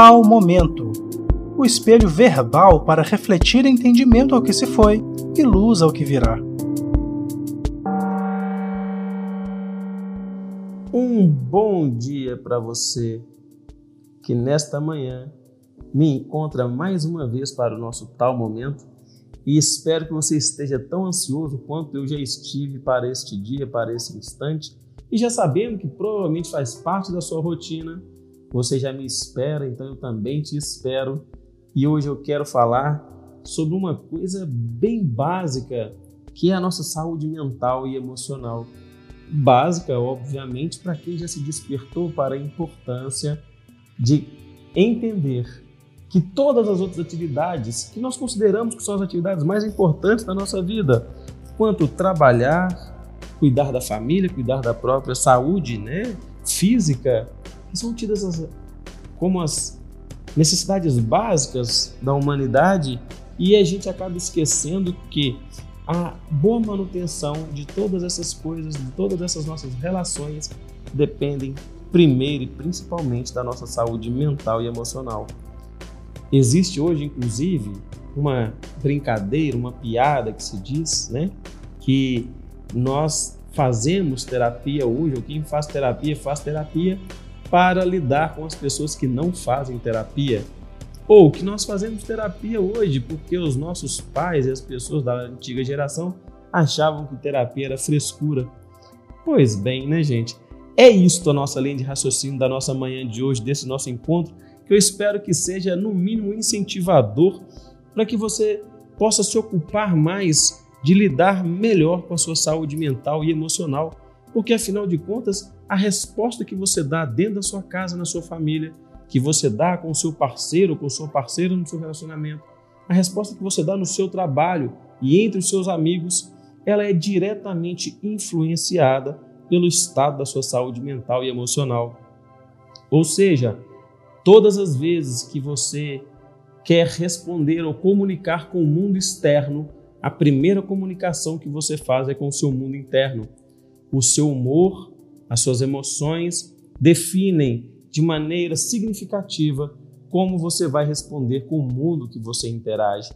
Tal Momento o espelho verbal para refletir entendimento ao que se foi e luz ao que virá. Um bom dia para você que nesta manhã me encontra mais uma vez para o nosso tal momento e espero que você esteja tão ansioso quanto eu já estive para este dia, para esse instante. E já sabendo que provavelmente faz parte da sua rotina, você já me espera, então eu também te espero. E hoje eu quero falar sobre uma coisa bem básica, que é a nossa saúde mental e emocional. Básica, obviamente, para quem já se despertou para a importância de entender que todas as outras atividades que nós consideramos que são as atividades mais importantes da nossa vida, quanto trabalhar, cuidar da família, cuidar da própria saúde, né, física, que são tidas as, como as necessidades básicas da humanidade e a gente acaba esquecendo que a boa manutenção de todas essas coisas, de todas essas nossas relações, dependem primeiro e principalmente da nossa saúde mental e emocional. Existe hoje, inclusive, uma brincadeira, uma piada que se diz, né, que nós fazemos terapia hoje, ou quem faz terapia faz terapia para lidar com as pessoas que não fazem terapia. Ou que nós fazemos terapia hoje porque os nossos pais e as pessoas da antiga geração achavam que terapia era frescura. Pois bem, né, gente? É isto a nossa linha de raciocínio da nossa manhã de hoje, desse nosso encontro, que eu espero que seja, no mínimo, incentivador para que você possa se ocupar mais de lidar melhor com a sua saúde mental e emocional, porque afinal de contas, a resposta que você dá dentro da sua casa, na sua família, que você dá com o seu parceiro, com sua parceira no seu relacionamento, a resposta que você dá no seu trabalho e entre os seus amigos, ela é diretamente influenciada pelo estado da sua saúde mental e emocional. Ou seja, todas as vezes que você quer responder ou comunicar com o mundo externo, a primeira comunicação que você faz é com o seu mundo interno. O seu humor, as suas emoções definem de maneira significativa como você vai responder com o mundo que você interage.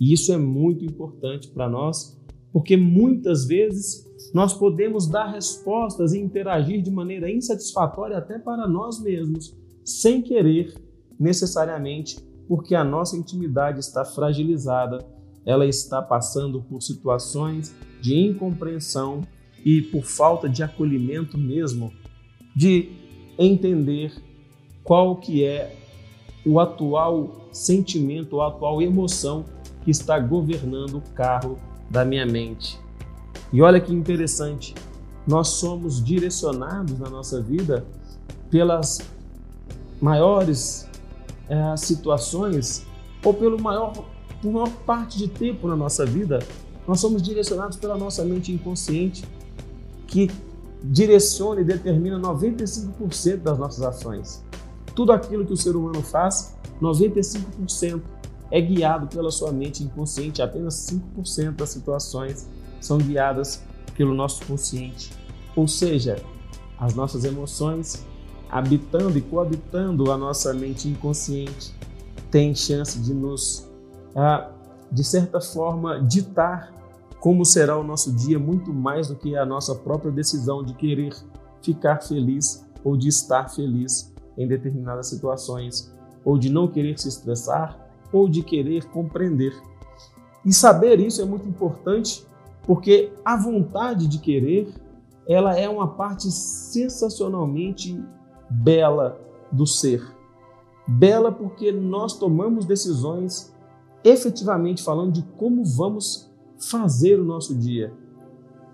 E isso é muito importante para nós, porque muitas vezes nós podemos dar respostas e interagir de maneira insatisfatória até para nós mesmos, sem querer necessariamente, porque a nossa intimidade está fragilizada, ela está passando por situações de incompreensão e por falta de acolhimento mesmo, de entender qual que é o atual sentimento, a atual emoção que está governando o carro da minha mente. E olha que interessante, nós somos direcionados na nossa vida pelas maiores é, situações ou pelo maior, por maior parte de tempo na nossa vida, nós somos direcionados pela nossa mente inconsciente que direciona e determina 95% das nossas ações. Tudo aquilo que o ser humano faz, 95% é guiado pela sua mente inconsciente, apenas 5% das situações são guiadas pelo nosso consciente. Ou seja, as nossas emoções, habitando e coabitando a nossa mente inconsciente, têm chance de nos, ah, de certa forma, ditar como será o nosso dia muito mais do que a nossa própria decisão de querer ficar feliz ou de estar feliz em determinadas situações, ou de não querer se estressar, ou de querer compreender. E saber isso é muito importante, porque a vontade de querer, ela é uma parte sensacionalmente bela do ser. Bela porque nós tomamos decisões efetivamente falando de como vamos fazer o nosso dia.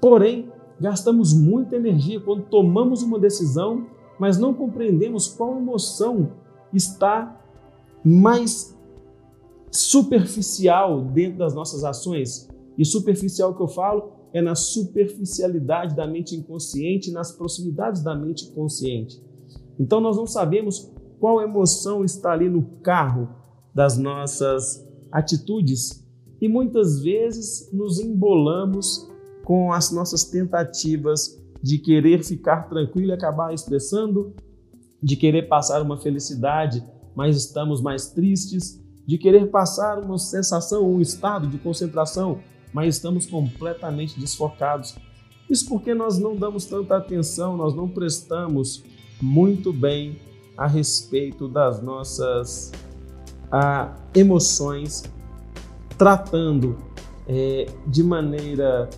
Porém, gastamos muita energia quando tomamos uma decisão, mas não compreendemos qual emoção está mais superficial dentro das nossas ações. E superficial que eu falo é na superficialidade da mente inconsciente, nas proximidades da mente consciente. Então nós não sabemos qual emoção está ali no carro das nossas atitudes e muitas vezes nos embolamos com as nossas tentativas de querer ficar tranquilo e acabar estressando, de querer passar uma felicidade mas estamos mais tristes, de querer passar uma sensação, um estado de concentração, mas estamos completamente desfocados. Isso porque nós não damos tanta atenção, nós não prestamos muito bem a respeito das nossas a, emoções, tratando é, de maneira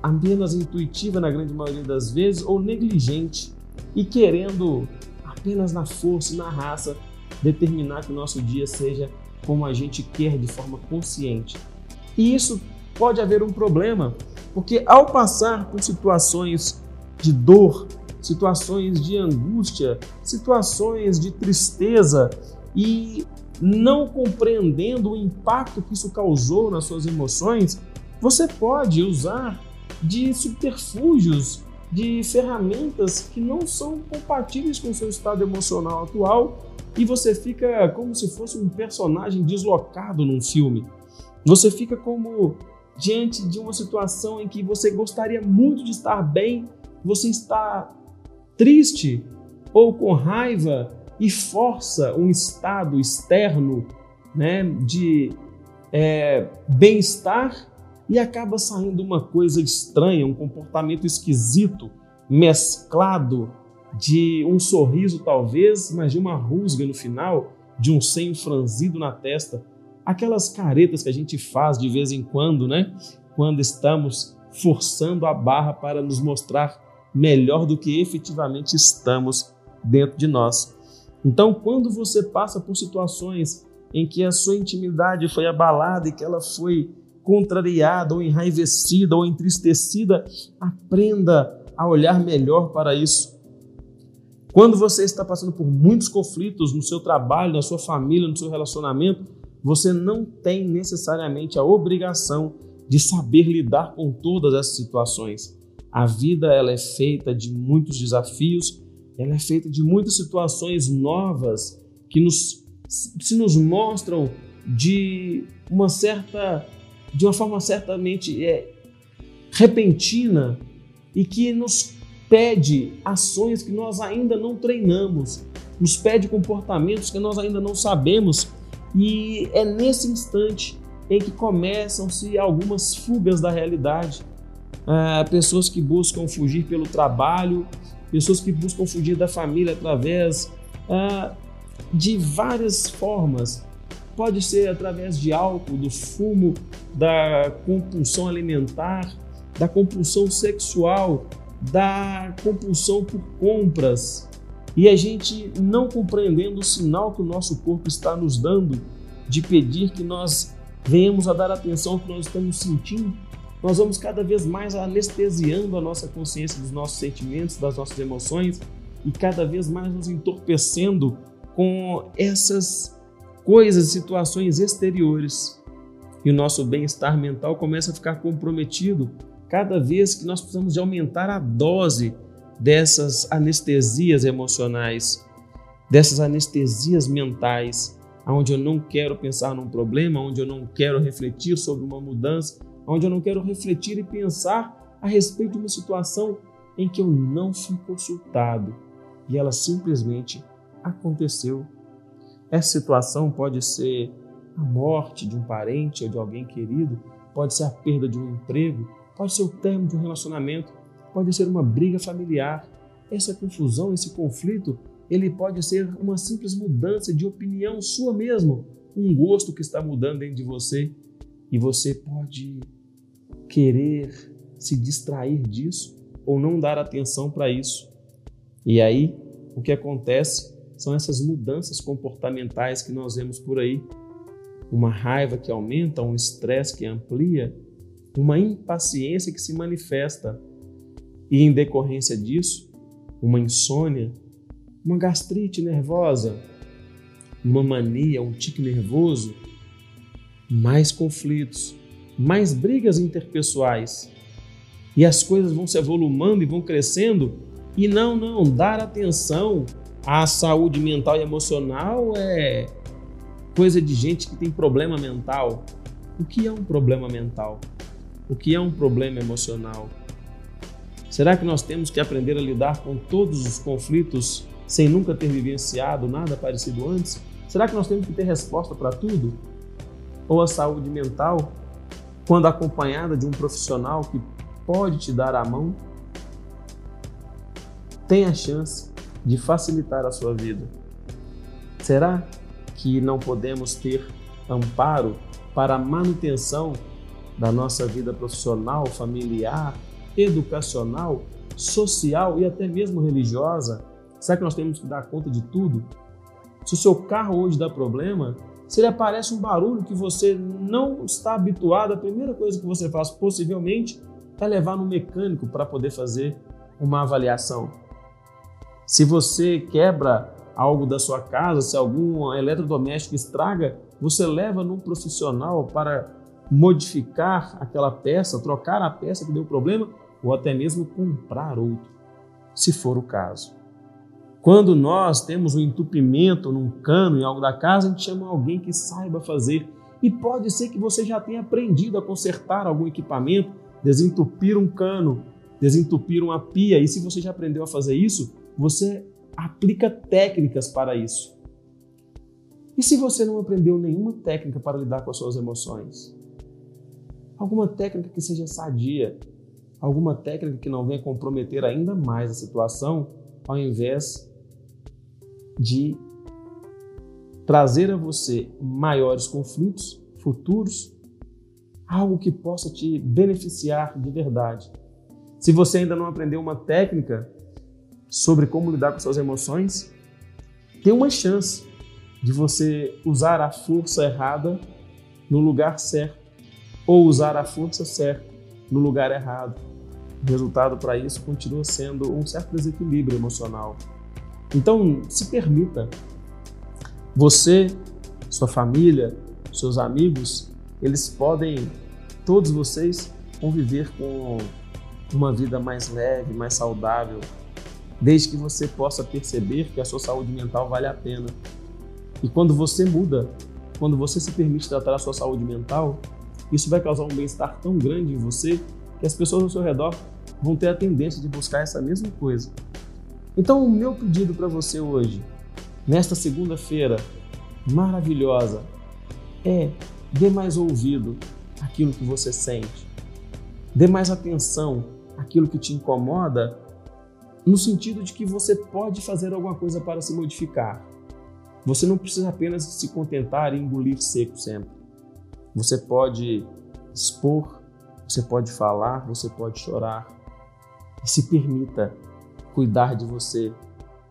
apenas intuitiva na grande maioria das vezes ou negligente e querendo apenas na força e na raça determinar que o nosso dia seja como a gente quer de forma consciente. E isso pode haver um problema, porque ao passar por situações de dor, situações de angústia, situações de tristeza e não compreendendo o impacto que isso causou nas suas emoções, você pode usar de subterfúgios, de ferramentas que não são compatíveis com o seu estado emocional atual e você fica como se fosse um personagem deslocado num filme. Você fica como diante de uma situação em que você gostaria muito de estar bem, você está triste ou com raiva e força um estado externo né, de é, bem-estar e acaba saindo uma coisa estranha, um comportamento esquisito, mesclado de um sorriso talvez, mas de uma rusga no final, de um senho franzido na testa, aquelas caretas que a gente faz de vez em quando, né? Quando estamos forçando a barra para nos mostrar melhor do que efetivamente estamos dentro de nós. Então, quando você passa por situações em que a sua intimidade foi abalada e que ela foi contrariada ou enraivecida ou entristecida, aprenda a olhar melhor para isso. Quando você está passando por muitos conflitos no seu trabalho, na sua família, no seu relacionamento, você não tem necessariamente a obrigação de saber lidar com todas essas situações. A vida ela é feita de muitos desafios, ela é feita de muitas situações novas que nos, se nos mostram de uma certa de uma forma certamente é, repentina e que nos pede ações que nós ainda não treinamos, nos pede comportamentos que nós ainda não sabemos, e é nesse instante em que começam-se algumas fugas da realidade. Ah, pessoas que buscam fugir pelo trabalho, pessoas que buscam fugir da família através ah, de várias formas, Pode ser através de álcool, do fumo, da compulsão alimentar, da compulsão sexual, da compulsão por compras. E a gente não compreendendo o sinal que o nosso corpo está nos dando de pedir que nós venhamos a dar atenção ao que nós estamos sentindo, nós vamos cada vez mais anestesiando a nossa consciência dos nossos sentimentos, das nossas emoções e cada vez mais nos entorpecendo com essas coisas, situações exteriores. E o nosso bem-estar mental começa a ficar comprometido cada vez que nós precisamos de aumentar a dose dessas anestesias emocionais, dessas anestesias mentais, onde eu não quero pensar num problema, onde eu não quero refletir sobre uma mudança, onde eu não quero refletir e pensar a respeito de uma situação em que eu não fui consultado e ela simplesmente aconteceu essa situação pode ser a morte de um parente ou de alguém querido, pode ser a perda de um emprego, pode ser o término de um relacionamento, pode ser uma briga familiar. Essa confusão, esse conflito, ele pode ser uma simples mudança de opinião sua mesmo, um gosto que está mudando dentro de você e você pode querer se distrair disso ou não dar atenção para isso. E aí, o que acontece são essas mudanças comportamentais que nós vemos por aí. Uma raiva que aumenta, um estresse que amplia, uma impaciência que se manifesta e, em decorrência disso, uma insônia, uma gastrite nervosa, uma mania, um tique nervoso, mais conflitos, mais brigas interpessoais. E as coisas vão se avolumando e vão crescendo, e não, não, dar atenção a saúde mental e emocional é coisa de gente que tem problema mental. O que é um problema mental? O que é um problema emocional? Será que nós temos que aprender a lidar com todos os conflitos sem nunca ter vivenciado nada parecido antes? Será que nós temos que ter resposta para tudo? Ou a saúde mental, quando acompanhada de um profissional que pode te dar a mão, tem a chance de facilitar a sua vida? Será que não podemos ter amparo para a manutenção da nossa vida profissional, familiar, educacional, social e até mesmo religiosa? Será que nós temos que dar conta de tudo? Se o seu carro hoje dá problema, se ele aparece um barulho que você não está habituado, a primeira coisa que você faz possivelmente é levar no mecânico para poder fazer uma avaliação. Se você quebra algo da sua casa, se algum eletrodoméstico estraga, você leva num profissional para modificar aquela peça, trocar a peça que deu problema ou até mesmo comprar outro, se for o caso. Quando nós temos um entupimento num cano em algo da casa, a gente chama alguém que saiba fazer. E pode ser que você já tenha aprendido a consertar algum equipamento, desentupir um cano, desentupir uma pia. E se você já aprendeu a fazer isso, você aplica técnicas para isso. E se você não aprendeu nenhuma técnica para lidar com as suas emoções? Alguma técnica que seja sadia, alguma técnica que não venha comprometer ainda mais a situação, ao invés de trazer a você maiores conflitos futuros, algo que possa te beneficiar de verdade. Se você ainda não aprendeu uma técnica sobre como lidar com suas emoções, tem uma chance de você usar a força errada no lugar certo ou usar a força certa no lugar errado. O resultado para isso continua sendo um certo desequilíbrio emocional. Então, se permita. Você, sua família, seus amigos, eles podem, todos vocês, conviver com uma vida mais leve, mais saudável, desde que você possa perceber que a sua saúde mental vale a pena. E quando você muda, quando você se permite tratar a sua saúde mental, isso vai causar um bem-estar tão grande em você que as pessoas ao seu redor vão ter a tendência de buscar essa mesma coisa. Então, o meu pedido para você hoje, nesta segunda-feira maravilhosa, é dê mais ouvido àquilo que você sente. Dê mais atenção àquilo que te incomoda, no sentido de que você pode fazer alguma coisa para se modificar. Você não precisa apenas se contentar e engolir seco sempre. Você pode expor, você pode falar, você pode chorar. E se permita cuidar de você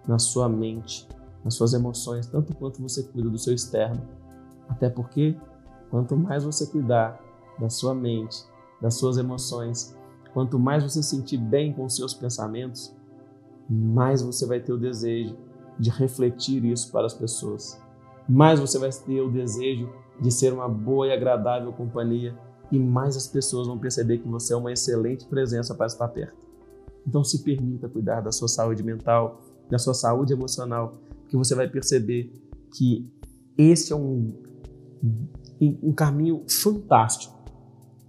na sua mente, nas suas emoções, tanto quanto você cuida do seu externo. Até porque, quanto mais você cuidar da sua mente, das suas emoções, quanto mais você sentir bem com os seus pensamentos, mais você vai ter o desejo de refletir isso para as pessoas. Mais você vai ter o desejo de ser uma boa e agradável companhia e mais as pessoas vão perceber que você é uma excelente presença para estar perto. Então se permita cuidar da sua saúde mental, da sua saúde emocional, que você vai perceber que esse é um, um caminho fantástico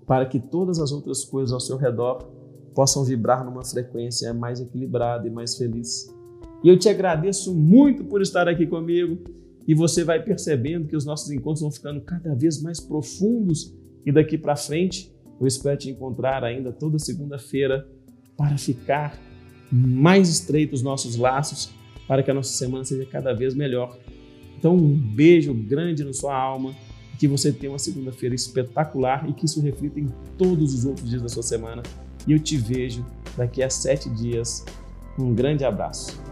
para que todas as outras coisas ao seu redor possam vibrar numa frequência mais equilibrada e mais feliz. E eu te agradeço muito por estar aqui comigo e você vai percebendo que os nossos encontros vão ficando cada vez mais profundos e daqui para frente eu espero te encontrar ainda toda segunda-feira para ficar mais estreitos os nossos laços, para que a nossa semana seja cada vez melhor. Então, um beijo grande na sua alma, que você tenha uma segunda-feira espetacular e que isso reflita em todos os outros dias da sua semana. E eu te vejo daqui a sete dias. Um grande abraço.